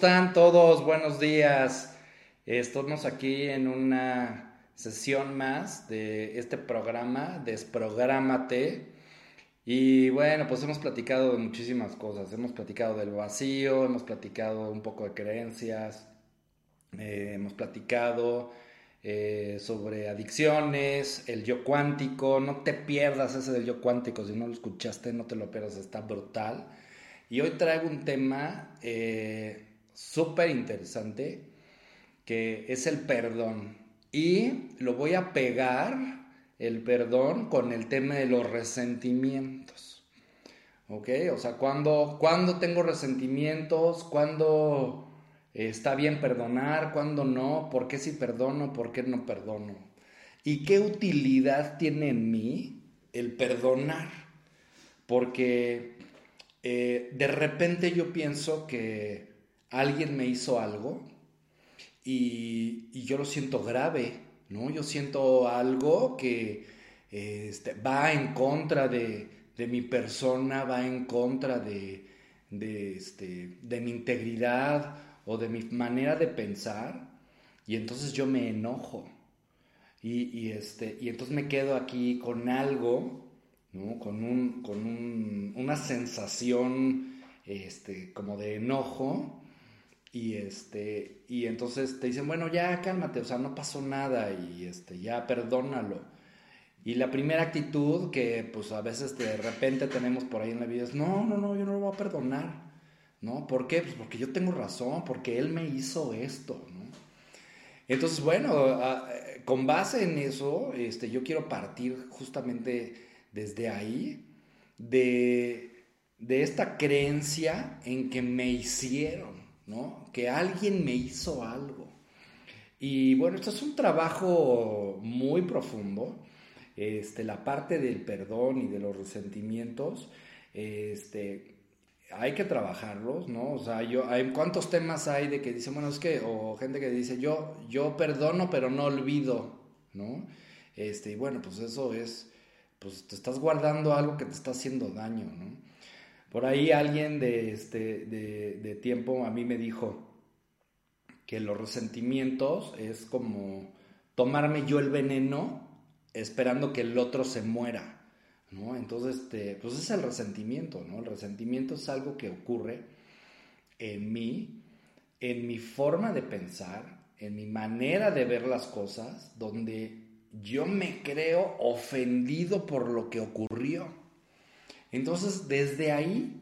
¿Cómo están todos? Buenos días. Estamos aquí en una sesión más de este programa, Desprográmate. Y bueno, pues hemos platicado de muchísimas cosas. Hemos platicado del vacío, hemos platicado un poco de creencias, eh, hemos platicado eh, sobre adicciones, el yo cuántico. No te pierdas ese del yo cuántico. Si no lo escuchaste, no te lo pierdas, está brutal. Y hoy traigo un tema eh, súper interesante que es el perdón. Y lo voy a pegar, el perdón, con el tema de los resentimientos. ¿Ok? O sea, cuando, cuando tengo resentimientos, cuando está bien perdonar, cuando no, por qué si perdono, por qué no perdono. ¿Y qué utilidad tiene en mí el perdonar? Porque eh, de repente yo pienso que alguien me hizo algo y, yo lo siento grave, ¿no? Yo siento algo que este, va en contra de, mi persona, va en contra de, este, de mi integridad o de mi manera de pensar y entonces yo me enojo. Y, este, entonces me quedo aquí con algo con, un, con una sensación como de enojo y, este, y entonces te dicen, bueno, ya cálmate, o sea, no pasó nada y este, ya perdónalo. Y la primera actitud que pues a veces de repente tenemos por ahí en la vida es, no, no, no, yo no lo voy a perdonar. ¿No? ¿Por qué? Pues porque yo tengo razón, porque él me hizo esto, Entonces, bueno, con base en eso, este, yo quiero partir justamente desde ahí de, esta creencia en que me hicieron, ¿no? Que alguien me hizo algo. Y bueno, esto es un trabajo muy profundo. Este, la parte del perdón y de los resentimientos, este, hay que trabajarlos, ¿no? O sea, yo, hay, ¿cuántos temas hay de que dicen, bueno, es que, o gente que dice, yo, yo perdono, pero no olvido, ¿no? Este, y bueno, pues eso es, pues te estás guardando algo que te está haciendo daño, ¿no? Por ahí alguien de, este, de, tiempo a mí me dijo que los resentimientos es como tomarme yo el veneno esperando que el otro se muera, ¿no? Entonces, este, pues es el resentimiento, ¿no? El resentimiento es algo que ocurre en mí, en mi forma de pensar, en mi manera de ver las cosas, donde yo me creo ofendido por lo que ocurrió. Entonces, desde ahí,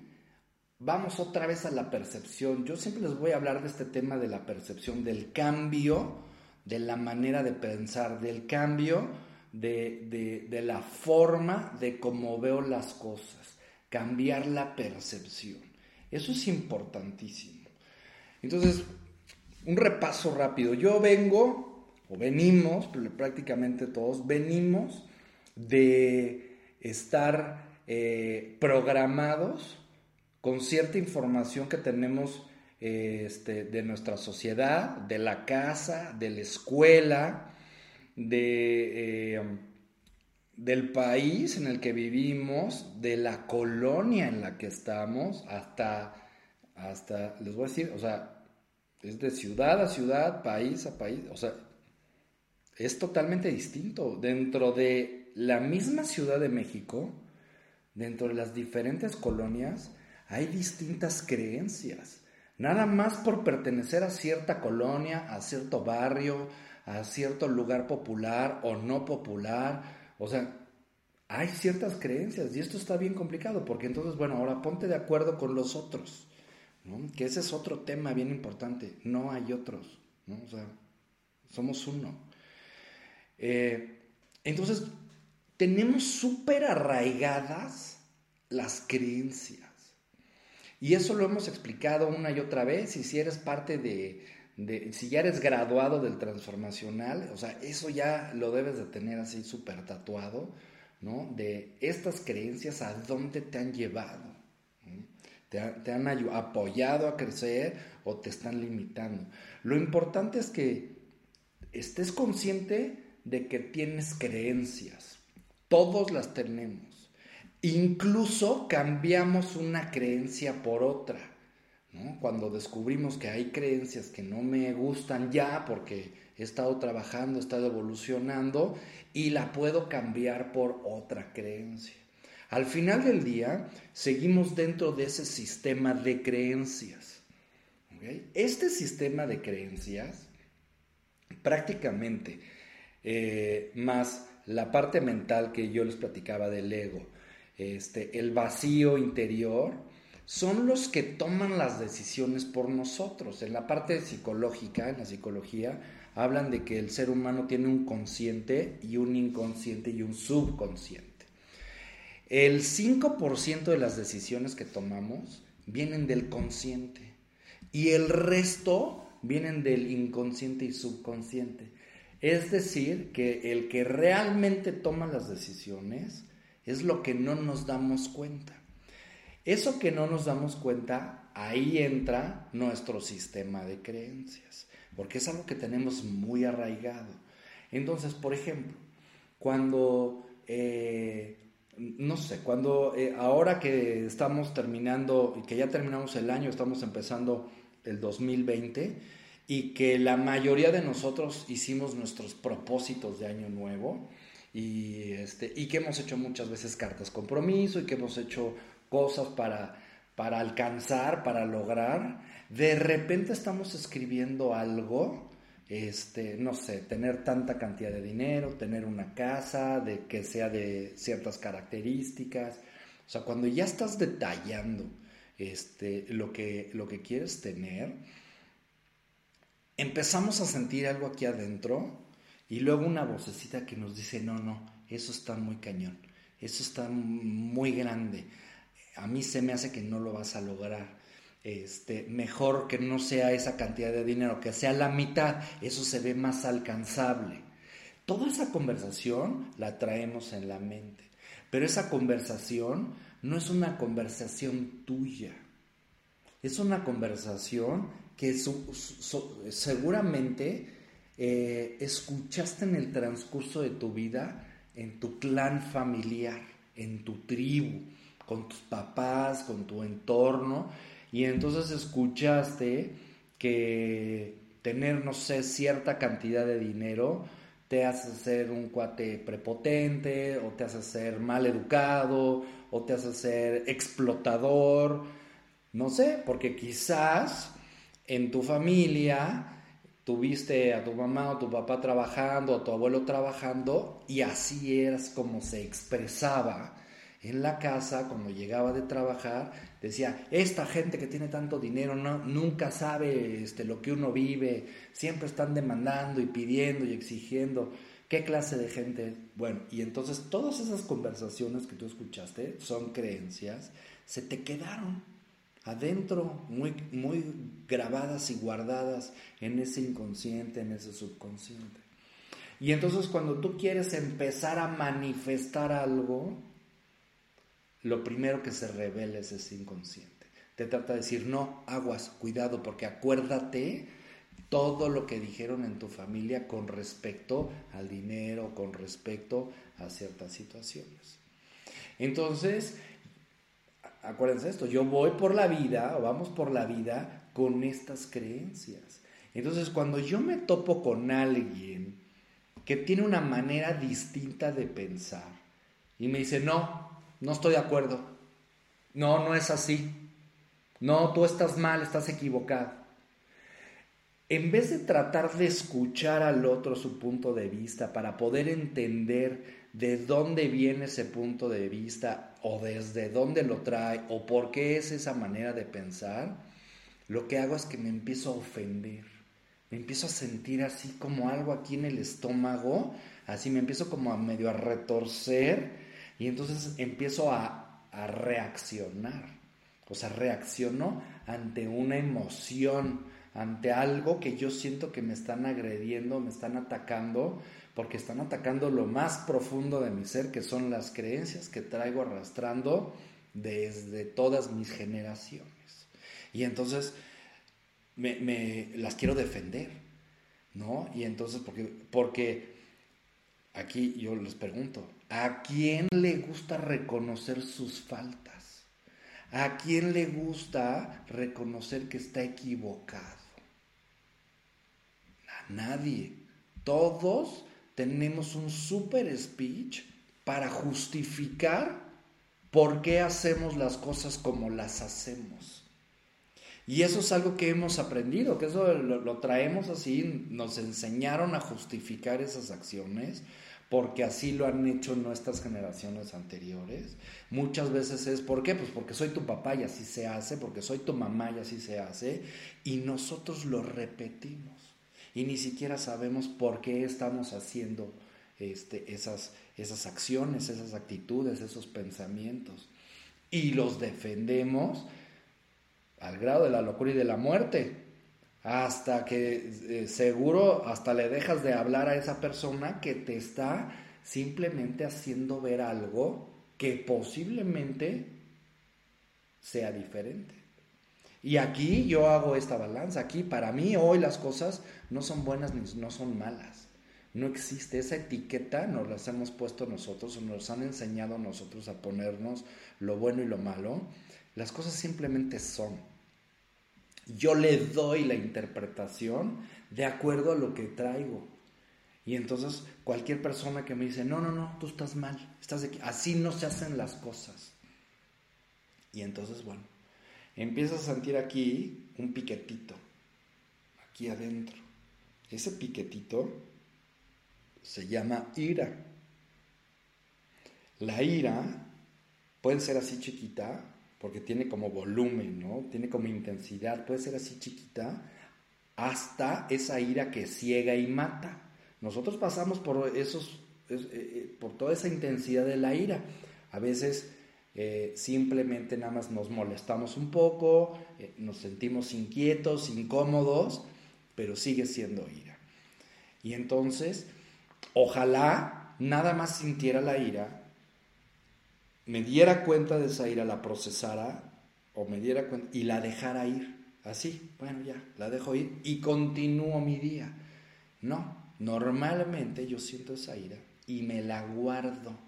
vamos otra vez a la percepción. Yo siempre les voy a hablar de este tema de la percepción, del cambio de la manera de pensar, del cambio de, de la forma de cómo veo las cosas, cambiar la percepción. Eso es importantísimo. Entonces, un repaso rápido. Yo vengo o venimos, prácticamente todos, venimos de estar eh, programados con cierta información que tenemos eh, este, de nuestra sociedad, de la casa, de la escuela, de, eh, del país en el que vivimos, de la colonia en la que estamos, hasta, hasta, les voy a decir, o sea, es de ciudad a ciudad, país a país, o sea, es totalmente distinto. Dentro de la misma Ciudad de México, dentro de las diferentes colonias, hay distintas creencias. Nada más por pertenecer a cierta colonia, a cierto barrio, a cierto lugar popular o no popular. O sea, hay ciertas creencias y esto está bien complicado porque entonces, bueno, ahora ponte de acuerdo con los otros, que ese es otro tema bien importante. No hay otros, ¿no? o sea, somos uno. Eh, entonces, tenemos súper arraigadas las creencias. Y eso lo hemos explicado una y otra vez. Y si eres parte de, si ya eres graduado del transformacional, o sea, eso ya lo debes de tener así súper tatuado, ¿no? De estas creencias, a dónde te han llevado. Te, te, han apoyado a crecer o te están limitando. Lo importante es que estés consciente de que tienes creencias. Todos las tenemos. Incluso cambiamos una creencia por otra. Cuando descubrimos que hay creencias que no me gustan ya porque he estado trabajando, he estado evolucionando y la puedo cambiar por otra creencia. Al final del día, seguimos dentro de ese sistema de creencias. Este sistema de creencias, prácticamente, eh, más la parte mental que yo les platicaba del ego, este, el vacío interior, son los que toman las decisiones por nosotros. En la parte psicológica, en la psicología, hablan de que el ser humano tiene un consciente y un inconsciente y un subconsciente. El 5% de las decisiones que tomamos vienen del consciente y el resto vienen del inconsciente y subconsciente. Es decir, que el que realmente toma las decisiones es lo que no nos damos cuenta. Eso que no nos damos cuenta, ahí entra nuestro sistema de creencias, porque es algo que tenemos muy arraigado. Entonces, por ejemplo, cuando eh, no sé, cuando eh, ahora que estamos terminando que ya terminamos el año, estamos empezando el 2020 y que la mayoría de nosotros hicimos nuestros propósitos de año nuevo y, este, y que hemos hecho muchas veces cartas compromiso y que hemos hecho cosas para, para alcanzar, para lograr, de repente estamos escribiendo algo este, no sé, tener tanta cantidad de dinero, tener una casa, de que sea de ciertas características. O sea, cuando ya estás detallando este, lo, que, lo que quieres tener, empezamos a sentir algo aquí adentro y luego una vocecita que nos dice, no, no, eso está muy cañón, eso está muy grande, a mí se me hace que no lo vas a lograr. Este, mejor que no sea esa cantidad de dinero, que sea la mitad, eso se ve más alcanzable. Toda esa conversación la traemos en la mente, pero esa conversación no es una conversación tuya, es una conversación que seguramente eh, escuchaste en el transcurso de tu vida, en tu clan familiar, en tu tribu, con tus papás, con tu entorno, y entonces escuchaste que tener, no sé, cierta cantidad de dinero te hace ser un cuate prepotente, o te hace ser mal educado, o te hace ser explotador, no sé, porque quizás en tu familia tuviste a tu mamá o tu papá trabajando, a tu abuelo trabajando, y así eras como se expresaba en la casa cuando llegaba de trabajar decía, esta gente que tiene tanto dinero no, nunca sabe este, lo que uno vive, siempre están demandando y pidiendo y exigiendo. ¿Qué clase de gente? Bueno, y entonces todas esas conversaciones que tú escuchaste son creencias, se te quedaron adentro, muy, muy grabadas y guardadas en ese inconsciente, en ese subconsciente. Y entonces cuando tú quieres empezar a manifestar algo, lo primero que se revela es ese inconsciente. Te trata de decir, no, aguas, cuidado, porque acuérdate todo lo que dijeron en tu familia con respecto al dinero, con respecto a ciertas situaciones. Entonces, acuérdense esto, yo voy por la vida, o vamos por la vida con estas creencias. Entonces, cuando yo me topo con alguien que tiene una manera distinta de pensar y me dice, no, no estoy de acuerdo. No, no es así. No, tú estás mal, estás equivocado. En vez de tratar de escuchar al otro su punto de vista para poder entender de dónde viene ese punto de vista o desde dónde lo trae o por qué es esa manera de pensar, lo que hago es que me empiezo a ofender. Me empiezo a sentir así como algo aquí en el estómago, así me empiezo como a medio a retorcer y entonces empiezo a, reaccionar. O sea, reacciono ante una emoción, ante algo que yo siento que me están agrediendo, me están atacando, porque están atacando lo más profundo de mi ser, que son las creencias que traigo arrastrando desde todas mis generaciones. Y entonces me, las quiero defender, ¿no? Y entonces, porque, porque aquí yo les pregunto, ¿A quién le gusta reconocer sus faltas? ¿A quién le gusta reconocer que está equivocado? Nadie. Todos tenemos un super speech para justificar por qué hacemos las cosas como las hacemos. Y eso es algo que hemos aprendido, que eso lo, traemos así, nos enseñaron a justificar esas acciones porque así lo han hecho nuestras generaciones anteriores. Muchas veces es, ¿por qué? Pues porque soy tu papá y así se hace, porque soy tu mamá y así se hace, y nosotros lo repetimos. Y ni siquiera sabemos por qué estamos haciendo este, esas, esas acciones, esas actitudes, esos pensamientos. Y los defendemos al grado de la locura y de la muerte, hasta que eh, seguro hasta le dejas de hablar a esa persona que te está simplemente haciendo ver algo que posiblemente sea diferente. Y aquí yo hago esta balanza, aquí para mí hoy las cosas no son buenas ni no son malas. No existe esa etiqueta, nos las hemos puesto nosotros o nos han enseñado nosotros a ponernos lo bueno y lo malo. Las cosas simplemente son. Yo le doy la interpretación de acuerdo a lo que traigo. Y entonces cualquier persona que me dice, no, no, no, tú estás mal, estás aquí. así no se hacen las cosas. Y entonces, bueno, empiezas a sentir aquí un piquetito, aquí adentro. Ese piquetito se llama ira. La ira puede ser así chiquita, porque tiene como volumen, ¿no? Tiene como intensidad, puede ser así chiquita, hasta esa ira que ciega y mata. Nosotros pasamos por esos, eh, eh, por toda esa intensidad de la ira. A veces eh, simplemente nada más nos molestamos un poco, nos sentimos inquietos, incómodos, pero sigue siendo ira. Y entonces, ojalá nada más sintiera la ira me diera cuenta de esa ira, la procesara o me diera y la dejara ir. Así, bueno, ya, la dejo ir y continúo mi día. No, normalmente yo siento esa ira y me la guardo,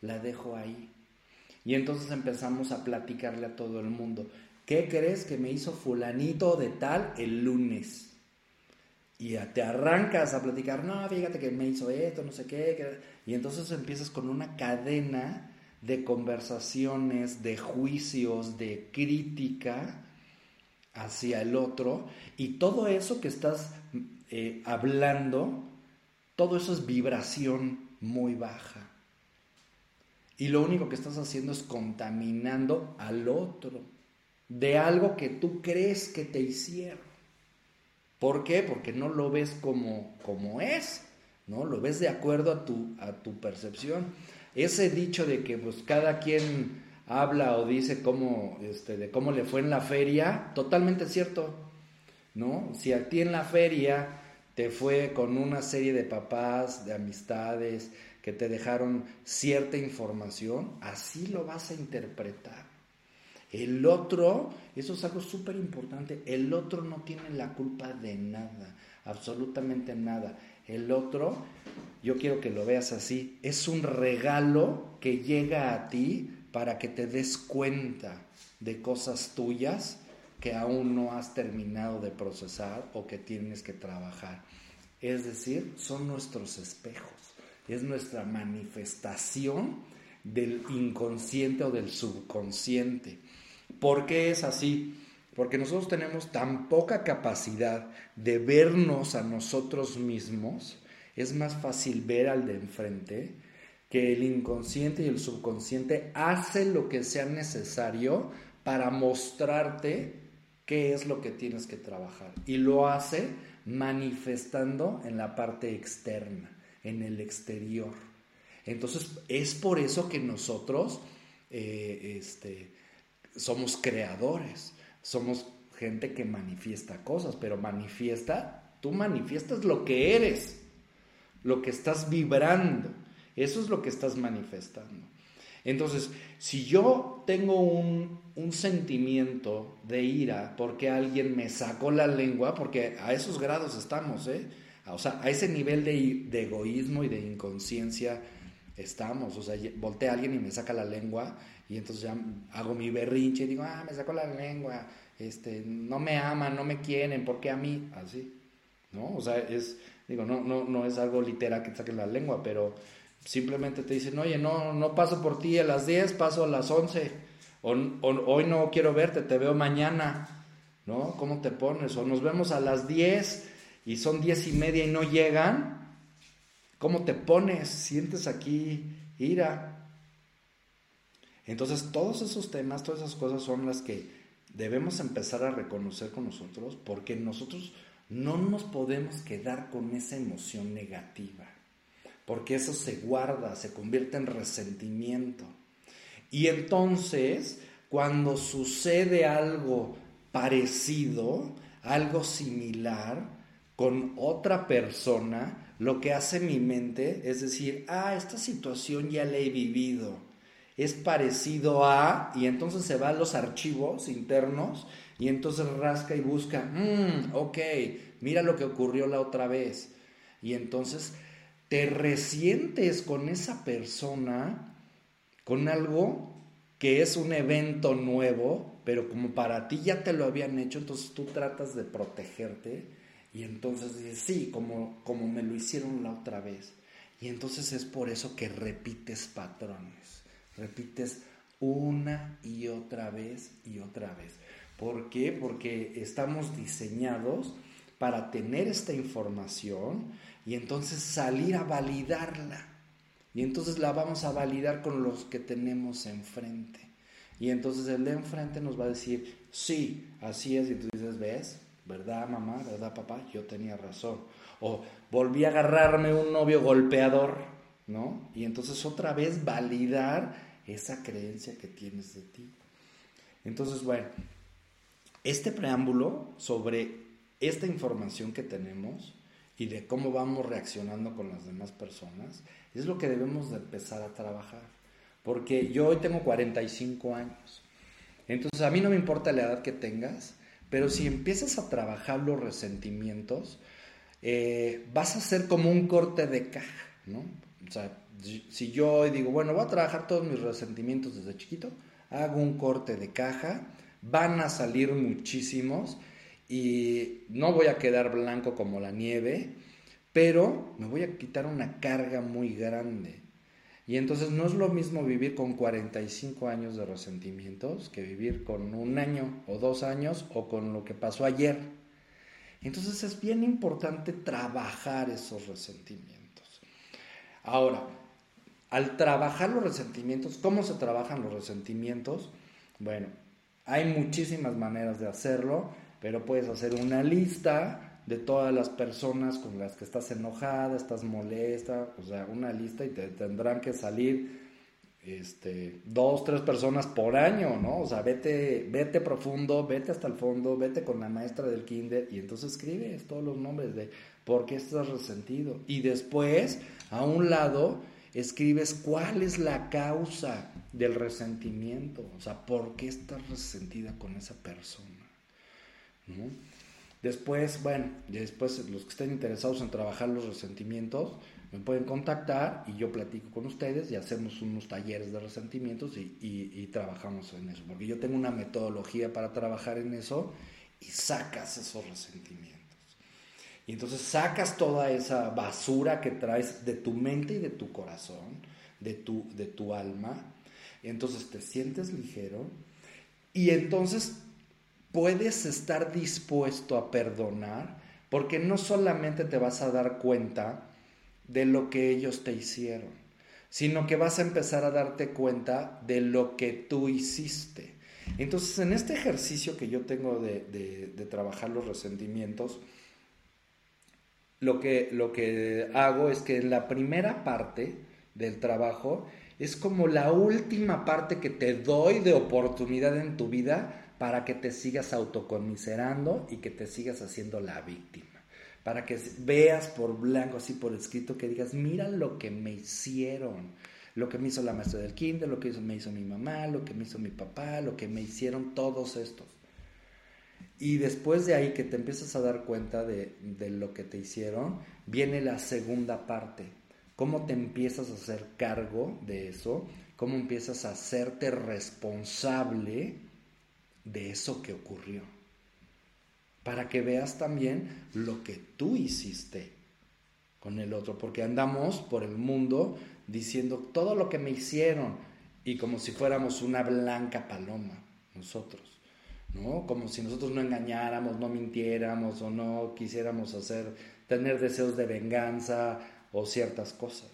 la dejo ahí. Y entonces empezamos a platicarle a todo el mundo. ¿Qué crees que me hizo fulanito de tal el lunes? Y te arrancas a platicar, no, fíjate que me hizo esto, no sé qué. Y entonces empiezas con una cadena de conversaciones, de juicios, de crítica hacia el otro. Y todo eso que estás eh, hablando, todo eso es vibración muy baja. Y lo único que estás haciendo es contaminando al otro de algo que tú crees que te hicieron. ¿Por qué? Porque no lo ves como, como es, ¿no? Lo ves de acuerdo a tu, a tu percepción ese dicho de que pues cada quien habla o dice cómo, este, de cómo le fue en la feria, totalmente cierto, ¿no? Si a ti en la feria te fue con una serie de papás, de amistades, que te dejaron cierta información, así lo vas a interpretar. El otro, eso es algo súper importante, el otro no tiene la culpa de nada, absolutamente nada. El otro yo quiero que lo veas así, es un regalo que llega a ti para que te des cuenta de cosas tuyas que aún no has terminado de procesar o que tienes que trabajar. Es decir, son nuestros espejos, es nuestra manifestación del inconsciente o del subconsciente. ¿Por qué es así? Porque nosotros tenemos tan poca capacidad de vernos a nosotros mismos es más fácil ver al de enfrente que el inconsciente y el subconsciente hacen lo que sea necesario para mostrarte qué es lo que tienes que trabajar. Y lo hace manifestando en la parte externa, en el exterior. Entonces, es por eso que nosotros eh, este, somos creadores, somos gente que manifiesta cosas, pero manifiesta, tú manifiestas lo que eres lo que estás vibrando. Eso es lo que estás manifestando. Entonces, si yo tengo un, sentimiento de ira porque alguien me sacó la lengua, porque a esos grados estamos, ¿eh? O sea, a ese nivel de, de egoísmo y de inconsciencia estamos. O sea, voltea a alguien y me saca la lengua y entonces ya hago mi berrinche y digo, ah, me sacó la lengua, este, no me aman, no me quieren, ¿por qué a mí? Así, ¿no? O sea, es, digo, no, no, no es algo literal que te saquen la lengua, pero simplemente te dicen, oye, no, no paso por ti a las 10, paso a las 11, o, hoy no quiero verte, te veo mañana, ¿no? ¿Cómo te pones? O nos vemos a las 10 y son 10 y media y no llegan, ¿cómo te pones? ¿Sientes aquí ira? Entonces, todos esos temas, todas esas cosas son las que debemos empezar a reconocer con nosotros, porque nosotros no nos podemos quedar con esa emoción negativa, porque eso se guarda, se convierte en resentimiento. Y entonces, cuando sucede algo parecido, algo similar, con otra persona, lo que hace mi mente es decir, ah, esta situación ya la he vivido es parecido a, y entonces se va a los archivos internos y entonces rasca y busca, mmm, ok, mira lo que ocurrió la otra vez. Y entonces te resientes con esa persona, con algo que es un evento nuevo, pero como para ti ya te lo habían hecho, entonces tú tratas de protegerte y entonces dices, sí, como, como me lo hicieron la otra vez. Y entonces es por eso que repites patrones. Repites una y otra vez y otra vez. ¿Por qué? Porque estamos diseñados para tener esta información y entonces salir a validarla. Y entonces la vamos a validar con los que tenemos enfrente. Y entonces el de enfrente nos va a decir, sí, así es. Y tú dices, ¿ves? ¿Verdad, mamá? ¿Verdad, papá? Yo tenía razón. O volví a agarrarme un novio golpeador, ¿no? Y entonces otra vez validar esa creencia que tienes de ti. Entonces, bueno, este preámbulo sobre esta información que tenemos y de cómo vamos reaccionando con las demás personas es lo que debemos de empezar a trabajar. Porque yo hoy tengo 45 años. Entonces a mí no me importa la edad que tengas, pero si empiezas a trabajar los resentimientos, eh, vas a ser como un corte de caja, ¿no? O sea, si yo digo, bueno, voy a trabajar todos mis resentimientos desde chiquito, hago un corte de caja, van a salir muchísimos y no voy a quedar blanco como la nieve, pero me voy a quitar una carga muy grande. Y entonces no es lo mismo vivir con 45 años de resentimientos que vivir con un año o dos años o con lo que pasó ayer. Entonces es bien importante trabajar esos resentimientos. Ahora, al trabajar los resentimientos, ¿cómo se trabajan los resentimientos? Bueno, hay muchísimas maneras de hacerlo, pero puedes hacer una lista de todas las personas con las que estás enojada, estás molesta, o sea, una lista y te tendrán que salir este, dos, tres personas por año, ¿no? O sea, vete, vete profundo, vete hasta el fondo, vete con la maestra del kinder y entonces escribes todos los nombres de por qué estás resentido. Y después, a un lado, escribes cuál es la causa del resentimiento, o sea, por qué estás resentida con esa persona. Después, bueno, después los que estén interesados en trabajar los resentimientos, me pueden contactar y yo platico con ustedes y hacemos unos talleres de resentimientos y, trabajamos en eso, porque yo tengo una metodología para trabajar en eso y sacas esos resentimientos. Y entonces sacas toda esa basura que traes de tu mente y de tu corazón, de tu, de tu alma. Y entonces te sientes ligero y entonces puedes estar dispuesto a perdonar porque no solamente te vas a dar cuenta de lo que ellos te hicieron, sino que vas a empezar a darte cuenta de lo que tú hiciste. Entonces, en este ejercicio que yo tengo de, de trabajar los resentimientos, lo que, lo que hago es que en la primera parte del trabajo es como la última parte que te doy de oportunidad en tu vida para que te sigas autocomiserando y que te sigas haciendo la víctima. Para que veas por blanco, así por escrito, que digas, mira lo que me hicieron, lo que me hizo la maestra del kinder, lo que me hizo mi mamá, lo que me hizo mi papá, lo que me hicieron todos estos. Y después de ahí que te empiezas a dar cuenta de, lo que te hicieron, viene la segunda parte, cómo te empiezas a hacer cargo de eso, cómo empiezas a hacerte responsable de eso que ocurrió. Para que veas también lo que tú hiciste con el otro, porque andamos por el mundo diciendo todo lo que me hicieron y como si fuéramos una blanca paloma nosotros, ¿no? Como si nosotros no engañáramos, no mintiéramos o no quisiéramos hacer tener deseos de venganza o ciertas cosas.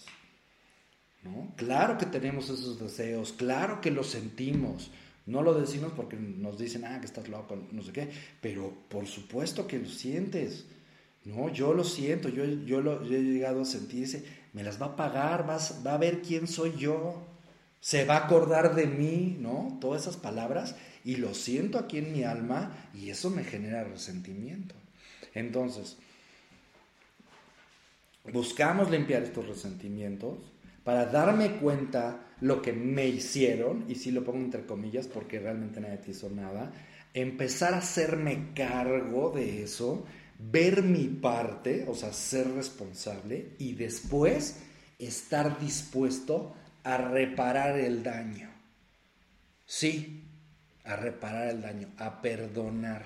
¿no? Claro que tenemos esos deseos, claro que los sentimos. No lo decimos porque nos dicen, ah, que estás loco, no sé qué, pero por supuesto que lo sientes. No, yo lo siento, yo, yo, he llegado a sentir ese, me las va a pagar, vas, va a ver quién soy yo, se va a acordar de mí, ¿no? Todas esas palabras, y lo siento aquí en mi alma, y eso me genera resentimiento. Entonces, buscamos limpiar estos resentimientos para darme cuenta lo que me hicieron, y si lo pongo entre comillas porque realmente nadie te hizo nada, empezar a hacerme cargo de eso, ver mi parte, o sea, ser responsable, y después estar dispuesto a reparar el daño. Sí, a reparar el daño, a perdonar.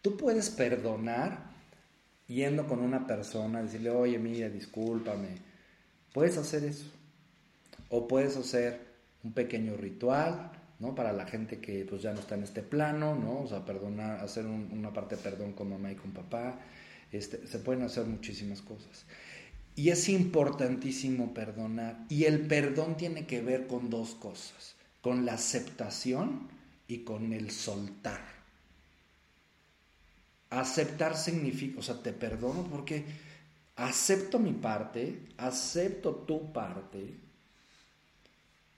Tú puedes perdonar yendo con una persona, decirle, oye, mira, discúlpame. Puedes hacer eso. O puedes hacer un pequeño ritual, ¿no? Para la gente que pues ya no está en este plano, ¿no? O sea, perdonar, hacer una parte de perdón con mamá y con papá. Este, se pueden hacer muchísimas cosas. Y es importantísimo perdonar. Y el perdón tiene que ver con dos cosas, con la aceptación y con el soltar. Aceptar significa, o sea, te perdono porque acepto mi parte, acepto tu parte.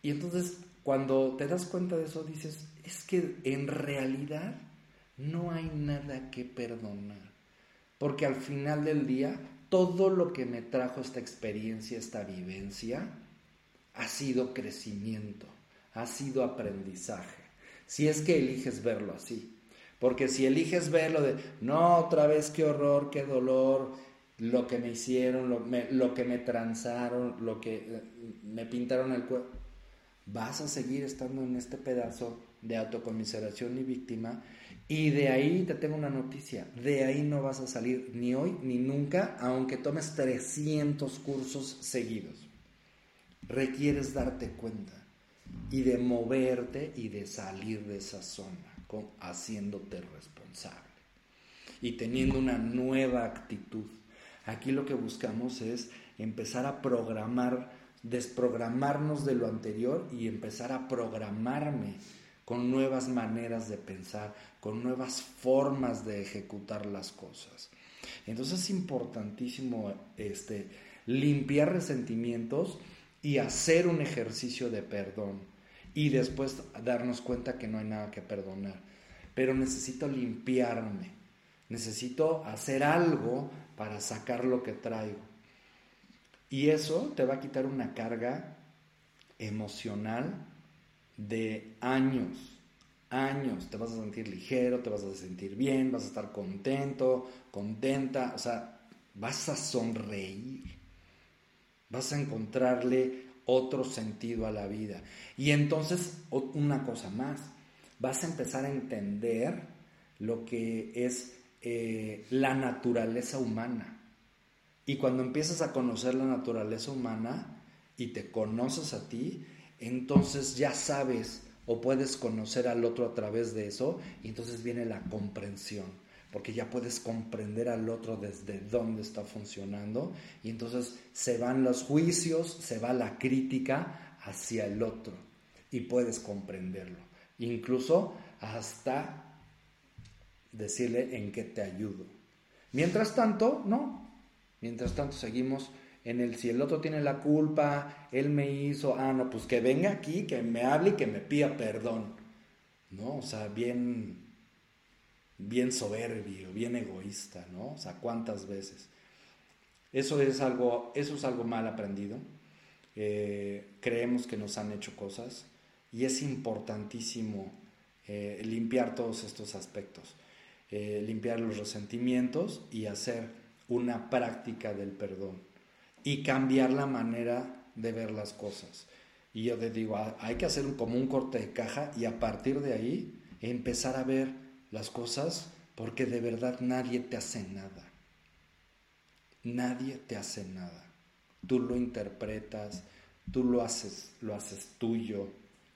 Y entonces cuando te das cuenta de eso dices, es que en realidad no hay nada que perdonar. Porque al final del día, todo lo que me trajo esta experiencia, esta vivencia, ha sido crecimiento, ha sido aprendizaje. Si es que eliges verlo así. Porque si eliges verlo de, no, otra vez qué horror, qué dolor, lo que me hicieron, lo, que me transaron, lo que eh, me pintaron el cuerpo, vas a seguir estando en este pedazo de autocomiseración y víctima. Y de ahí te tengo una noticia, de ahí no vas a salir ni hoy ni nunca, aunque tomes 300 cursos seguidos. Requieres darte cuenta y de moverte y de salir de esa zona haciéndote responsable y teniendo una nueva actitud. Aquí lo que buscamos es empezar a programar, desprogramarnos de lo anterior y empezar a programarme con nuevas maneras de pensar, con nuevas formas de ejecutar las cosas. Entonces es importantísimo este, limpiar resentimientos y hacer un ejercicio de perdón y después darnos cuenta que no hay nada que perdonar. Pero necesito limpiarme, necesito hacer algo para sacar lo que traigo. Y eso te va a quitar una carga emocional de años, años. Te vas a sentir ligero, te vas a sentir bien, vas a estar contento, contenta, o sea, vas a sonreír, vas a encontrarle otro sentido a la vida. Y entonces, una cosa más, vas a empezar a entender lo que es eh, la naturaleza humana. Y cuando empiezas a conocer la naturaleza humana y te conoces a ti, entonces ya sabes o puedes conocer al otro a través de eso y entonces viene la comprensión porque ya puedes comprender al otro desde dónde está funcionando y entonces se van los juicios, se va la crítica hacia el otro y puedes comprenderlo. Incluso hasta decirle en qué te ayudo. Mientras tanto, no. Mientras tanto seguimos en el si el otro tiene la culpa, él me hizo, ah, no, pues que venga aquí, que me hable y que me pida perdón. ¿No? O sea, bien bien soberbio, bien egoísta, ¿no? O sea, ¿cuántas veces? Eso es algo, eso es algo mal aprendido. Eh, creemos que nos han hecho cosas y es importantísimo eh, limpiar todos estos aspectos, eh, limpiar los resentimientos y hacer una práctica del perdón. y cambiar la manera de ver las cosas. Y yo te digo, ah, hay que hacer como un corte de caja y a partir de ahí empezar a ver las cosas porque de verdad nadie te hace nada. Nadie te hace nada. Tú lo interpretas, tú lo haces, lo haces tuyo,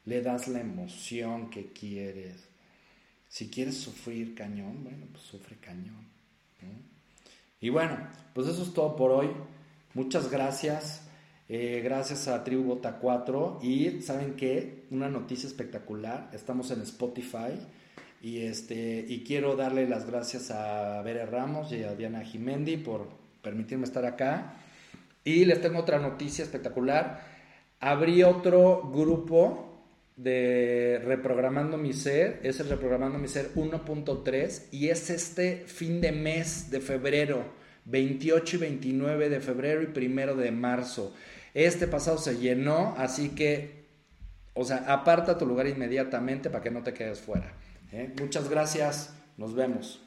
le das la emoción que quieres. Si quieres sufrir cañón, bueno, pues sufre cañón. Y bueno, pues eso es todo por hoy. Muchas gracias. Eh, gracias a Tribu Bota 4. Y saben qué, una noticia espectacular. Estamos en Spotify. Y, este, y quiero darle las gracias a Bere Ramos y a Diana Jimendi por permitirme estar acá. Y les tengo otra noticia espectacular. Abrí otro grupo de Reprogramando mi Ser, es el Reprogramando mi Ser 1.3 y es este fin de mes de febrero, 28 y 29 de febrero y 1 de marzo. Este pasado se llenó, así que, o sea, aparta tu lugar inmediatamente para que no te quedes fuera. ¿eh? Muchas gracias, nos vemos.